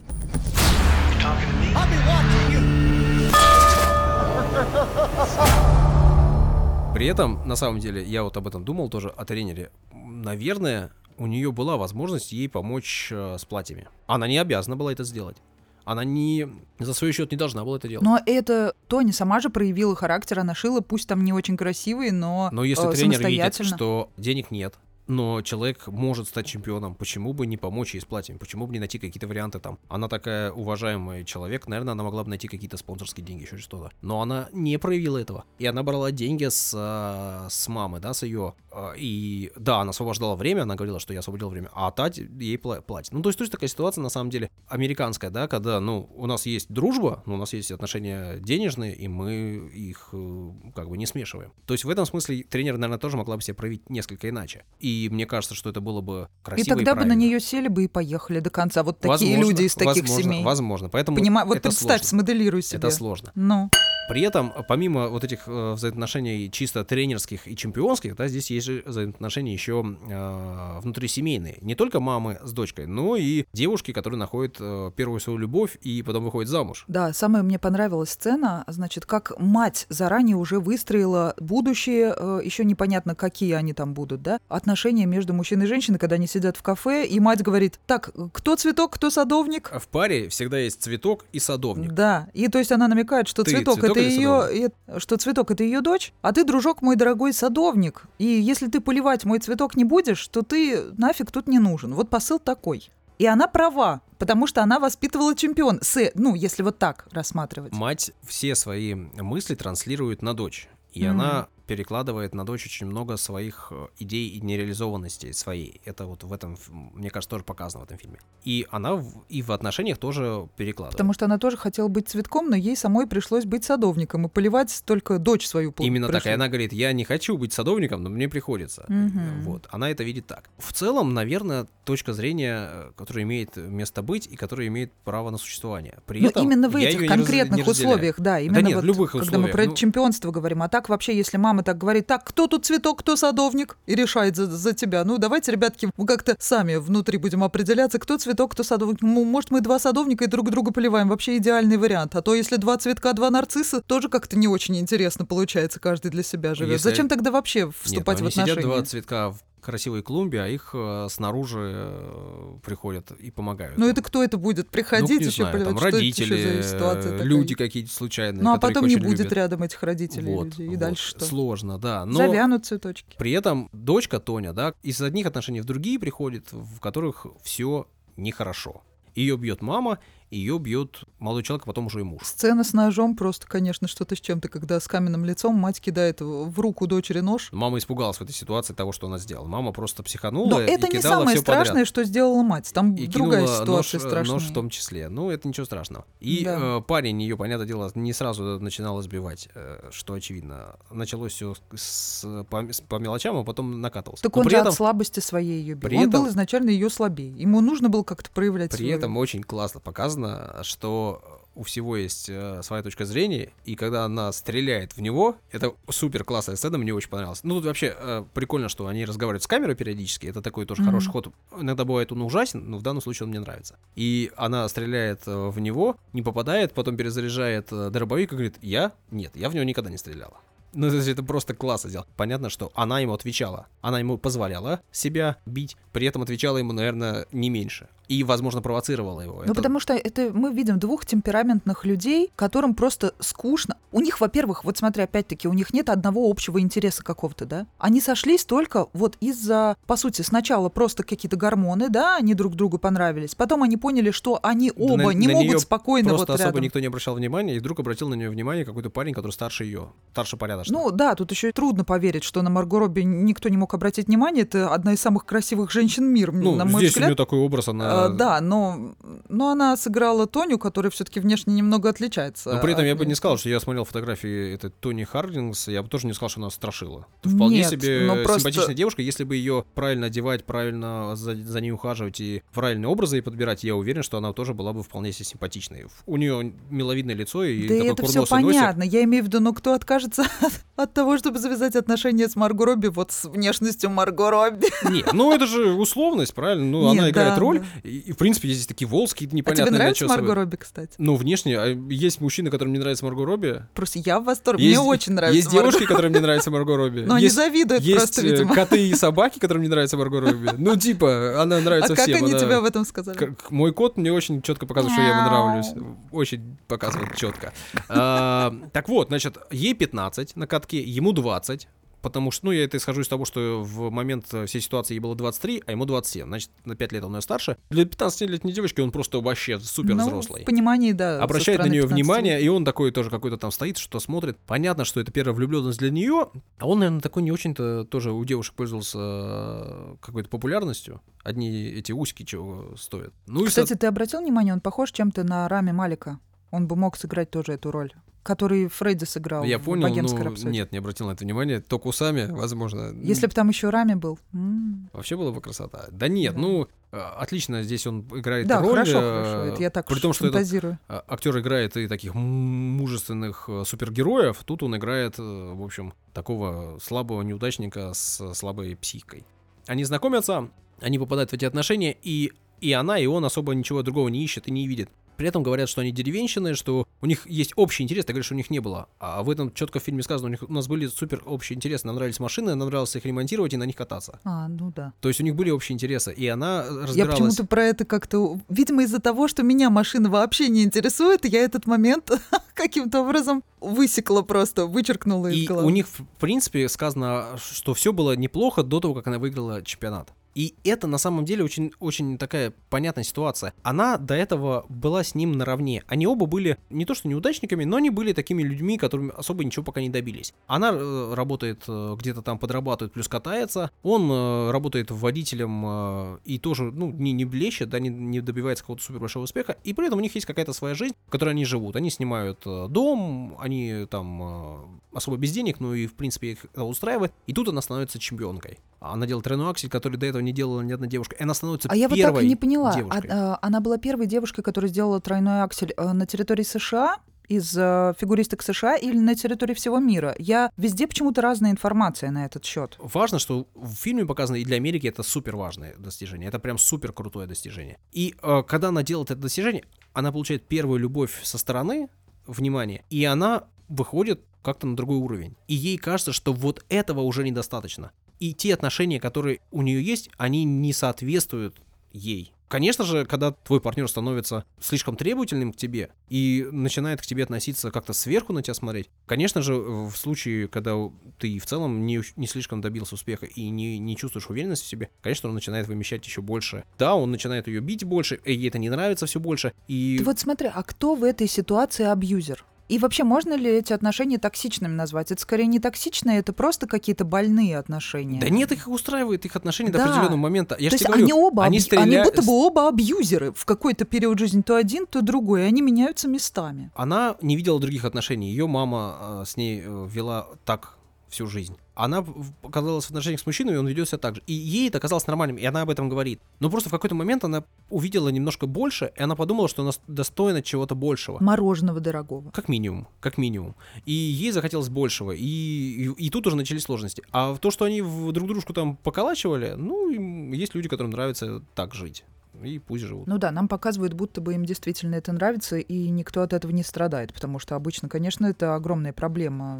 Speaker 2: При этом, на самом деле, я вот об этом думал тоже о тренере. Наверное, у нее была возможность ей помочь э, с платьями. Она не обязана была это сделать. Она не за свой счет не должна была это делать.
Speaker 1: Но это Тони сама же проявила характер, она шила, пусть там не очень красивые, но
Speaker 2: Но если
Speaker 1: э,
Speaker 2: тренер видит, что денег нет, но человек может стать чемпионом. Почему бы не помочь ей с платьем? Почему бы не найти какие-то варианты там? Она такая уважаемый человек, наверное, она могла бы найти какие-то спонсорские деньги, еще что-то. Но она не проявила этого. И она брала деньги с, а, с мамы, да, с ее. А, и да, она освобождала время, она говорила, что я освободил время, а Тать ей платит. Ну, то есть, то есть такая ситуация, на самом деле, американская, да, когда, ну, у нас есть дружба, но у нас есть отношения денежные, и мы их э, как бы не смешиваем. То есть в этом смысле тренер, наверное, тоже могла бы себя проявить несколько иначе. И и мне кажется, что это было бы красиво.
Speaker 1: И тогда
Speaker 2: и
Speaker 1: бы на нее сели бы и поехали до конца. Вот такие возможно, люди из таких
Speaker 2: возможно,
Speaker 1: семей.
Speaker 2: Возможно. Поэтому
Speaker 1: Понимаю, вот
Speaker 2: это
Speaker 1: представь,
Speaker 2: сложно.
Speaker 1: смоделируй себе.
Speaker 2: Это сложно.
Speaker 1: Ну.
Speaker 2: При этом, помимо вот этих э, взаимоотношений чисто тренерских и чемпионских, да, здесь есть же взаимоотношения еще э, внутрисемейные. Не только мамы с дочкой, но и девушки, которые находят э, первую свою любовь и потом выходят замуж.
Speaker 1: Да, самая мне понравилась сцена, значит, как мать заранее уже выстроила будущее, э, еще непонятно, какие они там будут, да, отношения между мужчиной и женщиной, когда они сидят в кафе, и мать говорит, так, кто цветок, кто садовник?
Speaker 2: В паре всегда есть цветок и садовник.
Speaker 1: Да, и то есть она намекает, что
Speaker 2: Ты
Speaker 1: цветок,
Speaker 2: цветок
Speaker 1: это ее, что цветок это ее дочь, а ты, дружок мой дорогой, садовник. И если ты поливать мой цветок не будешь, то ты нафиг тут не нужен. Вот посыл такой. И она права, потому что она воспитывала чемпион. С, ну, если вот так рассматривать.
Speaker 2: Мать все свои мысли транслирует на дочь. И
Speaker 1: Мгм.
Speaker 2: она перекладывает на дочь очень много своих э, идей и нереализованности своей. Это вот в этом, мне кажется, тоже показано в этом фильме. И она в- и в отношениях тоже перекладывает.
Speaker 1: Потому что она тоже хотела быть цветком, но ей самой пришлось быть садовником и поливать только дочь свою.
Speaker 2: Именно так. И она говорит, я не хочу быть садовником, но мне приходится.
Speaker 1: Мгм.
Speaker 2: Вот. Она это видит так. В целом, наверное, точка зрения, э, которая имеет место быть и которая имеет право на существование. При
Speaker 1: Ну,
Speaker 2: этом
Speaker 1: именно в этих конкретных условиях, да, именно
Speaker 2: нет, в
Speaker 1: вот,
Speaker 2: любых
Speaker 1: когда мы
Speaker 2: условиях,
Speaker 1: про
Speaker 2: ну-
Speaker 1: чемпионство говорим. А так вообще, если мама так говорит, так, кто тут цветок, кто садовник, и решает за, за тебя, ну давайте, ребятки, мы как-то сами внутри будем определяться, кто цветок, кто садовник. Может, мы два садовника и друг друга поливаем. Вообще идеальный вариант. А то, если два цветка, два нарцисса, тоже как-то не очень интересно получается, каждый для себя живет.
Speaker 2: Если-
Speaker 1: Зачем тогда вообще
Speaker 2: Нет,
Speaker 1: вступать
Speaker 2: ну,
Speaker 1: в отношения?
Speaker 2: сидят два цветка в красивой клумбе, а их э, снаружи э, приходят и помогают.
Speaker 1: Ну это кто это будет?
Speaker 2: Ну,
Speaker 1: Приходить
Speaker 2: не
Speaker 1: еще
Speaker 2: знаю, там?
Speaker 1: Что еще
Speaker 2: родители,
Speaker 1: ситуация
Speaker 2: э, люди какие-то случайные,
Speaker 1: Ну а потом не будет
Speaker 2: любят.
Speaker 1: рядом этих родителей
Speaker 2: Вот,
Speaker 1: людей. И
Speaker 2: вот.
Speaker 1: дальше что?
Speaker 2: Сложно, да. Но
Speaker 1: Завянут цветочки.
Speaker 2: при этом дочка Тоня, да, из одних отношений в другие приходит, в которых все нехорошо. Ее бьет мама, ее бьет молодой человек, а потом уже и муж.
Speaker 1: Сцена с ножом просто, конечно, что-то с чем-то, когда с каменным лицом мать кидает в руку дочери нож.
Speaker 2: Мама испугалась в этой ситуации того, что она сделала. Мама просто психанула
Speaker 1: Но
Speaker 2: и
Speaker 1: это не самое
Speaker 2: всё подряд.
Speaker 1: страшное, что сделала мать. Там
Speaker 2: И
Speaker 1: другая ситуация
Speaker 2: нож, э,
Speaker 1: страшная.
Speaker 2: нож в том числе. Ну, это ничего страшного. И
Speaker 1: Да.
Speaker 2: э, парень ее, понятное дело, не сразу начинал избивать, э, что очевидно. Началось все с, по, с- по мелочам, а потом накатывался.
Speaker 1: Так
Speaker 2: Но
Speaker 1: он же
Speaker 2: этом,
Speaker 1: от слабости своей ее бил. Он был
Speaker 2: этом-
Speaker 1: изначально ее слабее. Ему нужно было как-то проявлять
Speaker 2: при
Speaker 1: свою-
Speaker 2: этом очень классно показано, что у всего есть э, своя точка зрения, и когда она стреляет в него, это супер классная сцена, мне очень понравилась. Ну, тут вообще э, прикольно, что они разговаривают с камерой периодически, это такой тоже
Speaker 1: Мгм.
Speaker 2: хороший ход. Иногда бывает он ужасен, но в данном случае он мне нравится. И она стреляет э, в него, не попадает, потом перезаряжает э, дробовик и говорит, я? Нет, я в него никогда не стреляла. Ну, это, это просто классно сделал. Понятно, что она ему отвечала. Она ему позволяла себя бить, при этом отвечала ему, наверное, не меньше. И, возможно, провоцировала его.
Speaker 1: Ну,
Speaker 2: Это-
Speaker 1: потому что это мы видим двух темпераментных людей, которым просто скучно. У них, во-первых, вот смотри, опять-таки, у них нет одного общего интереса какого-то, да? Они сошлись только вот из-за, по сути, сначала просто какие-то гормоны, да, они друг другу понравились. Потом они поняли, что они
Speaker 2: Да
Speaker 1: оба
Speaker 2: на-
Speaker 1: не
Speaker 2: на
Speaker 1: могут спокойно
Speaker 2: Просто
Speaker 1: вот
Speaker 2: особо
Speaker 1: рядом.
Speaker 2: никто не обращал внимания, и вдруг обратил на нее внимание какой-то парень, который старше ее, старше порядочно.
Speaker 1: Ну да, тут еще трудно поверить, что на Марго Робби никто не мог обратить внимание. Это одна из самых красивых женщин мира,
Speaker 2: Ну,
Speaker 1: на мой
Speaker 2: здесь
Speaker 1: взгляд.
Speaker 2: у нее такой образ, она...
Speaker 1: А, да, но, но она сыграла Тоню, которая все-таки внешне немного отличается.
Speaker 2: Но при этом
Speaker 1: от
Speaker 2: я бы не сказал, что я смотрел фотографии этой Тони Хардингс, я бы тоже не сказал, что она страшила. Вполне
Speaker 1: Нет,
Speaker 2: себе
Speaker 1: просто-
Speaker 2: симпатичная девушка, если бы ее правильно одевать, правильно за, за ней ухаживать и правильные образы ей подбирать, я уверен, что она тоже была бы вполне себе симпатичной. У нее миловидное лицо и
Speaker 1: Да
Speaker 2: такой
Speaker 1: это все
Speaker 2: курносый носик.
Speaker 1: понятно. Я имею в виду, ну кто откажется от, (laughs) от того, чтобы завязать отношения с Марго Робби, вот с внешностью Марго Робби. (laughs)
Speaker 2: Нет, ну это же условность, правильно? Ну,
Speaker 1: Нет,
Speaker 2: она играет
Speaker 1: да,
Speaker 2: роль.
Speaker 1: да.
Speaker 2: И, в принципе, есть такие волоски,
Speaker 1: А
Speaker 2: непонятно
Speaker 1: тебе нравится Марго
Speaker 2: собой.
Speaker 1: Робби, кстати?
Speaker 2: Ну, внешне, а есть мужчины, которым не нравится Марго Робби.
Speaker 1: Просто я в восторге.
Speaker 2: Есть,
Speaker 1: Мне очень нравится
Speaker 2: Есть
Speaker 1: Марго.
Speaker 2: девушки, которым не нравится (laughs) Марго Робби.
Speaker 1: Но они
Speaker 2: есть,
Speaker 1: завидуют
Speaker 2: есть
Speaker 1: просто,
Speaker 2: э,
Speaker 1: видимо.
Speaker 2: коты и собаки, которым не нравится Марго Робби. Ну, типа, она
Speaker 1: А
Speaker 2: нравится
Speaker 1: как
Speaker 2: всем.
Speaker 1: они
Speaker 2: она-
Speaker 1: тебе об этом сказали?
Speaker 2: Как- Мой кот мне очень четко показывает, что я ему нравлюсь. Очень показывает четко. А, Так вот, значит, ей 15 на катке, ему 20. Потому что, ну, я это исхожу из того, что в момент э, всей ситуации ей было 23, а ему 27. Значит, на 5 лет он ее старше. Для 15-летней девочки он просто вообще супер
Speaker 1: Ну,
Speaker 2: взрослый.
Speaker 1: в понимании, да.
Speaker 2: обращает на нее
Speaker 1: 15
Speaker 2: внимание, и он такой тоже какой-то там стоит, что смотрит. Понятно, что это первая влюбленность для нее, а он, наверное, такой не очень-то тоже у девушек пользовался э, какой-то популярностью. Одни эти усики чего стоят. Ну и,
Speaker 1: Кстати, ты обратил внимание, он похож чем-то на Рами Малика? Он бы мог сыграть тоже эту роль который Фредди сыграл
Speaker 2: Я
Speaker 1: в
Speaker 2: понял,
Speaker 1: «Богемской
Speaker 2: но
Speaker 1: рапсодии.
Speaker 2: нет, не обратил на это внимание. Только усами, возможно.
Speaker 1: Если бы там еще Рами был. М.
Speaker 2: Вообще была бы красота. Да нет,
Speaker 1: Да.
Speaker 2: ну, э, отлично здесь он играет
Speaker 1: Да,
Speaker 2: роль.
Speaker 1: хорошо,
Speaker 2: э,
Speaker 1: хорошо. Это я так
Speaker 2: При том, что этот а, актер играет и таких мужественных э, супергероев, тут он играет, э, в общем, такого слабого неудачника с слабой психикой. Они знакомятся, они попадают в эти отношения, и, и она, и он особо ничего другого не ищет и не видит. При этом говорят, что они деревенщины, что у них есть общий интерес, ты говоришь, что у них не было. А в этом четко в фильме сказано, у, них, у нас были супер общие интересы, нам нравились машины, нам нравилось их ремонтировать и на них кататься.
Speaker 1: А, ну да.
Speaker 2: То есть у них были общие интересы, и она
Speaker 1: Я
Speaker 2: разбиралась...
Speaker 1: почему-то про это как-то... Видимо, из-за того, что меня машина вообще не интересует, я этот момент (laughs) каким-то образом высекла просто, вычеркнула из
Speaker 2: И
Speaker 1: головы.
Speaker 2: у них, в принципе, сказано, что все было неплохо до того, как она выиграла чемпионат. И это на самом деле очень, очень такая понятная ситуация. Она до этого была с ним наравне. Они оба были не то что неудачниками, но они были такими людьми, которыми особо ничего пока не добились. Она э, работает э, где-то там подрабатывает, плюс катается. Он э, работает водителем э, и тоже, ну, не, не блещет, да, не, не добивается какого-то супер большого успеха. И при этом у них есть какая-то своя жизнь, в которой они живут. Они снимают э, дом, они там э, особо без денег, ну и в принципе их устраивает. И тут она становится чемпионкой. Она делает тройной аксель, который до этого не делала ни одна девушка. И она становится
Speaker 1: А я вот
Speaker 2: первой
Speaker 1: так и не поняла. А-
Speaker 2: девушкой.
Speaker 1: а, она была первой девушкой, которая сделала тройной аксель э, на территории США из э, фигуристок США или на территории всего мира. Я везде почему-то разная информация на этот счет.
Speaker 2: Важно, что в фильме показано, и для Америки это супер важное достижение. Это прям супер крутое достижение. И э, когда она делает это достижение, она получает первую любовь со стороны, внимание, и она выходит как-то на другой уровень. И ей кажется, что вот этого уже недостаточно. И те отношения, которые у нее есть, они не соответствуют ей. Конечно же, когда твой партнер становится слишком требовательным к тебе и начинает к тебе относиться как-то сверху на тебя смотреть, конечно же, в случае, когда ты в целом не, не слишком добился успеха и не, не чувствуешь уверенности в себе, конечно, он начинает вымещать еще больше. Да, он начинает ее бить больше, ей это не нравится все больше. И
Speaker 1: Ты вот смотри, а кто в этой ситуации абьюзер? И вообще, можно ли эти отношения токсичными назвать? Это скорее не токсичные, это просто какие-то больные отношения.
Speaker 2: Да нет, их устраивает их отношения до
Speaker 1: Да.
Speaker 2: определенного момента. Я
Speaker 1: То есть
Speaker 2: говорю,
Speaker 1: они оба,
Speaker 2: они, стреля-
Speaker 1: они будто бы оба абьюзеры в какой-то период жизни, то один, то другой, и они меняются местами.
Speaker 2: Она не видела других отношений. Ее мама э, с ней э, вела так всю жизнь. Она оказалась в отношениях с мужчиной, и он ведет себя так же. И ей это казалось нормальным, и она об этом говорит. Но просто в какой-то момент она увидела немножко больше, и она подумала, что она достойна чего-то большего.
Speaker 1: Мороженого дорогого.
Speaker 2: Как минимум, как минимум. И ей захотелось большего. И, и, и тут уже начались сложности. А то, что они друг дружку там поколачивали, ну, есть люди, которым нравится так жить. И пусть живут.
Speaker 1: Ну да, нам показывают, будто бы им действительно это нравится, и никто от этого не страдает, потому что обычно, конечно, это огромная проблема,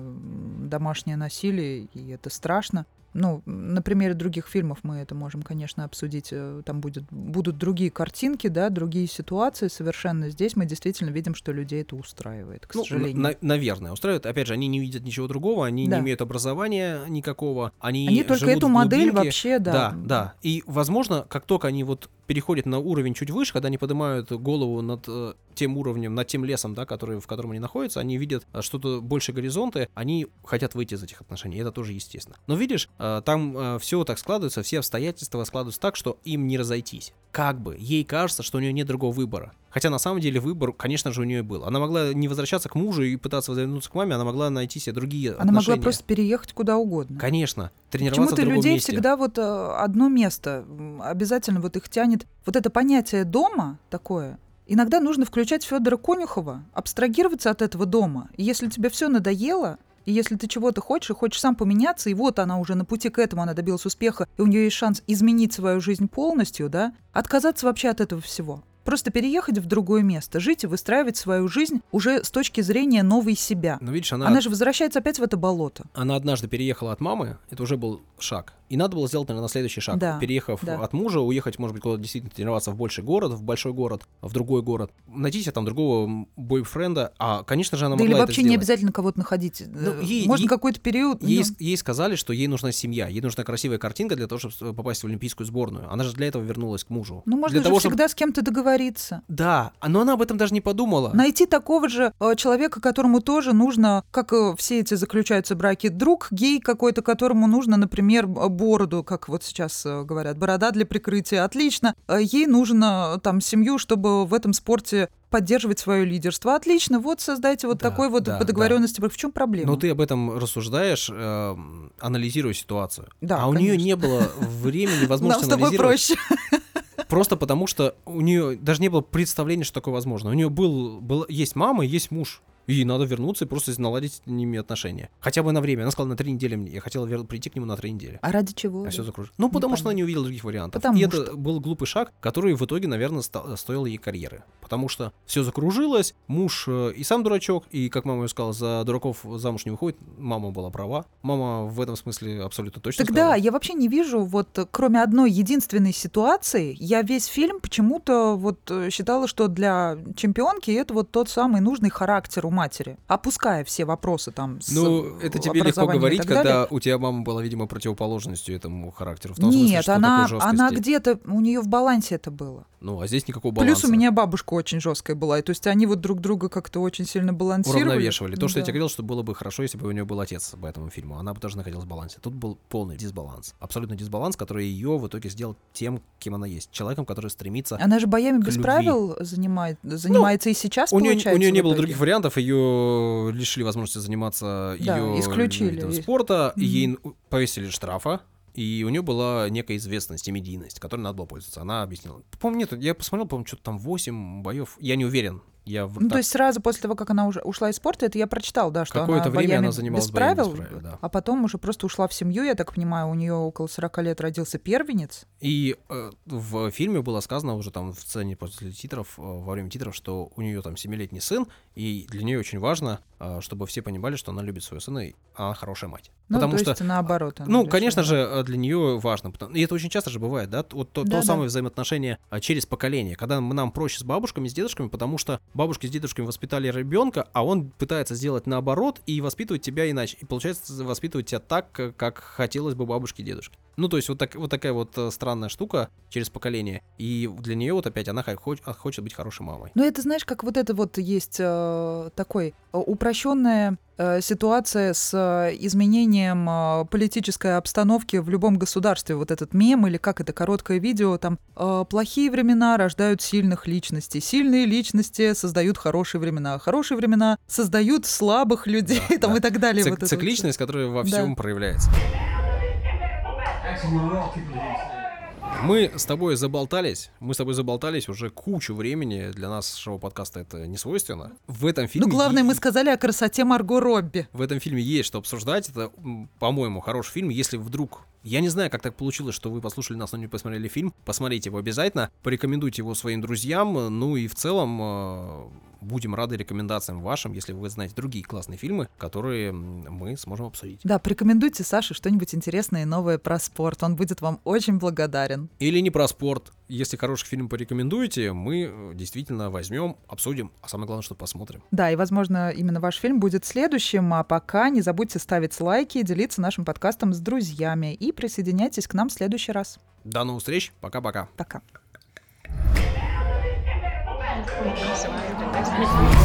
Speaker 1: домашнее насилие, и это страшно. Ну, на примере других фильмов мы это можем, конечно, обсудить. э, Там будет, будут другие картинки, да, другие ситуации совершенно. Здесь мы действительно видим, что людей это устраивает, к
Speaker 2: Ну,
Speaker 1: сожалению.
Speaker 2: на- наверное, устраивает. Опять же, они не видят ничего другого, они
Speaker 1: Да.
Speaker 2: не имеют образования никакого. Они,
Speaker 1: Они только
Speaker 2: живут
Speaker 1: эту модель вообще, да.
Speaker 2: Да, да. И, возможно, как только они вот переходят на уровень чуть выше, когда они поднимают голову над э, тем уровнем, над тем лесом, да, который, в котором они находятся, они видят э, что-то больше горизонты, они хотят выйти из этих отношений, это тоже естественно. Но видишь, э, там все так складывается, все обстоятельства складываются так, что им не разойтись. Как бы, ей кажется, что у нее нет другого выбора. Хотя на самом деле выбор, конечно же, у нее был. Она могла не возвращаться к мужу и пытаться вернуться к маме, она могла найти себе другие
Speaker 1: Она
Speaker 2: отношения.
Speaker 1: могла просто переехать куда угодно.
Speaker 2: Конечно, тренироваться
Speaker 1: Почему-то
Speaker 2: в другом
Speaker 1: людей
Speaker 2: месте.
Speaker 1: всегда вот э, одно место, обязательно вот их тянет. Вот это понятие дома такое, иногда нужно включать Федора Конюхова, абстрагироваться от этого дома. И если тебе все надоело, и если ты чего-то хочешь, и хочешь сам поменяться, и вот она уже на пути к этому, она добилась успеха, и у нее есть шанс изменить свою жизнь полностью, да, отказаться вообще от этого всего. Просто переехать в другое место, жить и выстраивать свою жизнь уже с точки зрения новой себя.
Speaker 2: Но видишь, она,
Speaker 1: Она же возвращается опять в это болото.
Speaker 2: она однажды переехала от мамы, это уже был шаг. И надо было сделать, наверное, следующий шаг.
Speaker 1: Да,
Speaker 2: Переехав
Speaker 1: да.
Speaker 2: от мужа, уехать, может быть, куда-то действительно тренироваться в больший город, в большой город, в другой город. Найти себе там другого бойфренда. А, конечно же, она
Speaker 1: Да
Speaker 2: могла
Speaker 1: или вообще не обязательно кого-то находить.
Speaker 2: Ну,
Speaker 1: Э,
Speaker 2: ей-
Speaker 1: Можно какой-то период.
Speaker 2: Ей,
Speaker 1: ну,
Speaker 2: ей сказали, что ей нужна семья, ей нужна красивая картинка для того, чтобы попасть в Олимпийскую сборную. Она же для этого вернулась к мужу.
Speaker 1: ну, можно
Speaker 2: для
Speaker 1: же
Speaker 2: того, чтобы-
Speaker 1: всегда с кем-то договориться.
Speaker 2: Да, а, но она об этом даже не подумала.
Speaker 1: Найти такого же э, человека, которому тоже нужно, как э, все эти заключаются браки, друг гей какой-то, которому нужно, например, б- бороду, как вот сейчас э, говорят, борода для прикрытия. Отлично. Э, Ей нужно э, там семью, чтобы в этом спорте поддерживать свое лидерство. Отлично, вот создайте вот
Speaker 2: Да,
Speaker 1: такой вот
Speaker 2: да,
Speaker 1: по договоренности. В чем проблема?
Speaker 2: Но ты об этом рассуждаешь, э, анализируя ситуацию.
Speaker 1: Да,
Speaker 2: а у нее
Speaker 1: конечно.
Speaker 2: не было времени, (laughs)
Speaker 1: Нам
Speaker 2: возможности
Speaker 1: с тобой
Speaker 2: анализировать.
Speaker 1: проще. (laughs)
Speaker 2: Просто потому, что у нее даже не было представления, что такое возможно. У нее был, был, есть мама есть муж. И надо вернуться и просто наладить с ними отношения. Хотя бы на время. Она сказала на три недели мне. Я хотела вер- прийти к нему на три недели.
Speaker 1: А ради чего?
Speaker 2: А все закружилось. Ну, потому что она не увидела других вариантов.
Speaker 1: Потому
Speaker 2: и это
Speaker 1: что.
Speaker 2: был глупый шаг, который в итоге, наверное, ста- стоил ей карьеры. Потому что все закружилось, муж э, и сам дурачок, и, как мама сказала, за дураков замуж не выходит. Мама была права. Мама в этом смысле абсолютно точно
Speaker 1: Тогда
Speaker 2: сказала.
Speaker 1: я вообще не вижу, вот кроме одной единственной ситуации, я весь фильм почему-то вот э, считала, что для чемпионки это вот тот самый нужный характер у матери, опуская все вопросы там с
Speaker 2: Ну, это тебе легко
Speaker 1: и
Speaker 2: говорить,
Speaker 1: так далее.
Speaker 2: когда у тебя мама была, видимо, противоположностью этому характеру. В том смысле,
Speaker 1: Нет,
Speaker 2: что
Speaker 1: она, она где-то, у нее в балансе это было.
Speaker 2: Ну, а здесь никакого баланса.
Speaker 1: Плюс у меня бабушка очень жесткая была, и то есть они вот друг друга как-то очень сильно балансировали.
Speaker 2: уравновешивали. То, что я
Speaker 1: Да.
Speaker 2: тебе говорил, что было бы хорошо, если бы у нее был отец по этому фильму. Она бы тоже находилась в балансе. Тут был полный дисбаланс. Абсолютно дисбаланс, который ее в итоге сделал тем, кем она есть. Человеком, который стремится...
Speaker 1: Она же боями без
Speaker 2: любви.
Speaker 1: правил занимает, занимается и сейчас,
Speaker 2: У нее, у нее не было других вариантов, ее лишили возможности заниматься
Speaker 1: Да,
Speaker 2: ее
Speaker 1: исключили.
Speaker 2: видом спорта,
Speaker 1: Мгм.
Speaker 2: ей повесили штрафа, и у нее была некая известность и медийность, которой надо было пользоваться. Она объяснила. Помню, нет, я посмотрел, по-моему, что-то там 8 боев. Я не уверен. Я в-
Speaker 1: Ну,
Speaker 2: так-
Speaker 1: то есть сразу после того, как она уже ушла из спорта, это я прочитал, да, что
Speaker 2: Какое-то
Speaker 1: она
Speaker 2: время она занималась
Speaker 1: без
Speaker 2: боями без
Speaker 1: правил,
Speaker 2: правил, да.
Speaker 1: а потом уже просто ушла в семью, я так понимаю, у нее около 40 лет родился первенец.
Speaker 2: И э, в фильме было сказано уже там в сцене после титров, э, во время титров, что у нее там семилетний сын, и для нее очень важно, э, чтобы все понимали, что она любит своего сына, и она хорошая мать.
Speaker 1: Ну,
Speaker 2: Потому
Speaker 1: то
Speaker 2: что
Speaker 1: есть наоборот. она
Speaker 2: Ну,
Speaker 1: решила.
Speaker 2: конечно же, э, для нее важно. И это очень часто же бывает, да? Вот то, то
Speaker 1: Да-да.
Speaker 2: самое взаимоотношение а, через поколение, когда нам проще с бабушками, с дедушками, потому что бабушки с дедушками воспитали ребенка, а он пытается сделать наоборот и воспитывать тебя иначе. И получается воспитывать тебя так, как хотелось бы бабушке и дедушке. Ну, то есть вот, так, вот такая вот э, странная штука через поколение. И для нее вот опять она хо- хоч- а, хочет быть хорошей мамой.
Speaker 1: Ну, это, знаешь, как вот это вот есть э, такой э, упрощенная э, ситуация с э, изменением э, политической обстановки в любом государстве. Вот этот мем или как это короткое видео, там э, плохие времена рождают сильных личностей, сильные личности создают хорошие времена, хорошие времена создают слабых людей
Speaker 2: Да, (laughs)
Speaker 1: там
Speaker 2: да.
Speaker 1: и так далее.
Speaker 2: Цик-
Speaker 1: вот это вот
Speaker 2: цикличность, которая во
Speaker 1: Да.
Speaker 2: всем проявляется. Мы с тобой заболтались, мы с тобой заболтались уже кучу времени, для нас шоу-подкаста это не свойственно. В этом фильме...
Speaker 1: Ну, главное, мы сказали о красоте Марго Робби.
Speaker 2: В этом фильме есть что обсуждать, это, по-моему, хороший фильм, если вдруг... Я не знаю, как так получилось, что вы послушали нас, но не посмотрели фильм. Посмотрите его обязательно, порекомендуйте его своим друзьям, ну и в целом э, будем рады рекомендациям вашим, если вы знаете другие классные фильмы, которые мы сможем обсудить.
Speaker 1: Да, порекомендуйте Саше что-нибудь интересное и новое про спорт. Он будет вам очень благодарен.
Speaker 2: Или не про спорт. Если хороший фильм порекомендуете, мы э, действительно возьмем, обсудим, а самое главное, что посмотрим.
Speaker 1: Да, и, возможно, именно ваш фильм будет следующим. А пока не забудьте ставить лайки, делиться нашим подкастом с друзьями и присоединяйтесь к нам в следующий раз.
Speaker 2: До новых встреч, пока-пока.
Speaker 1: Пока.
Speaker 3: Thank you. 알겠습니다.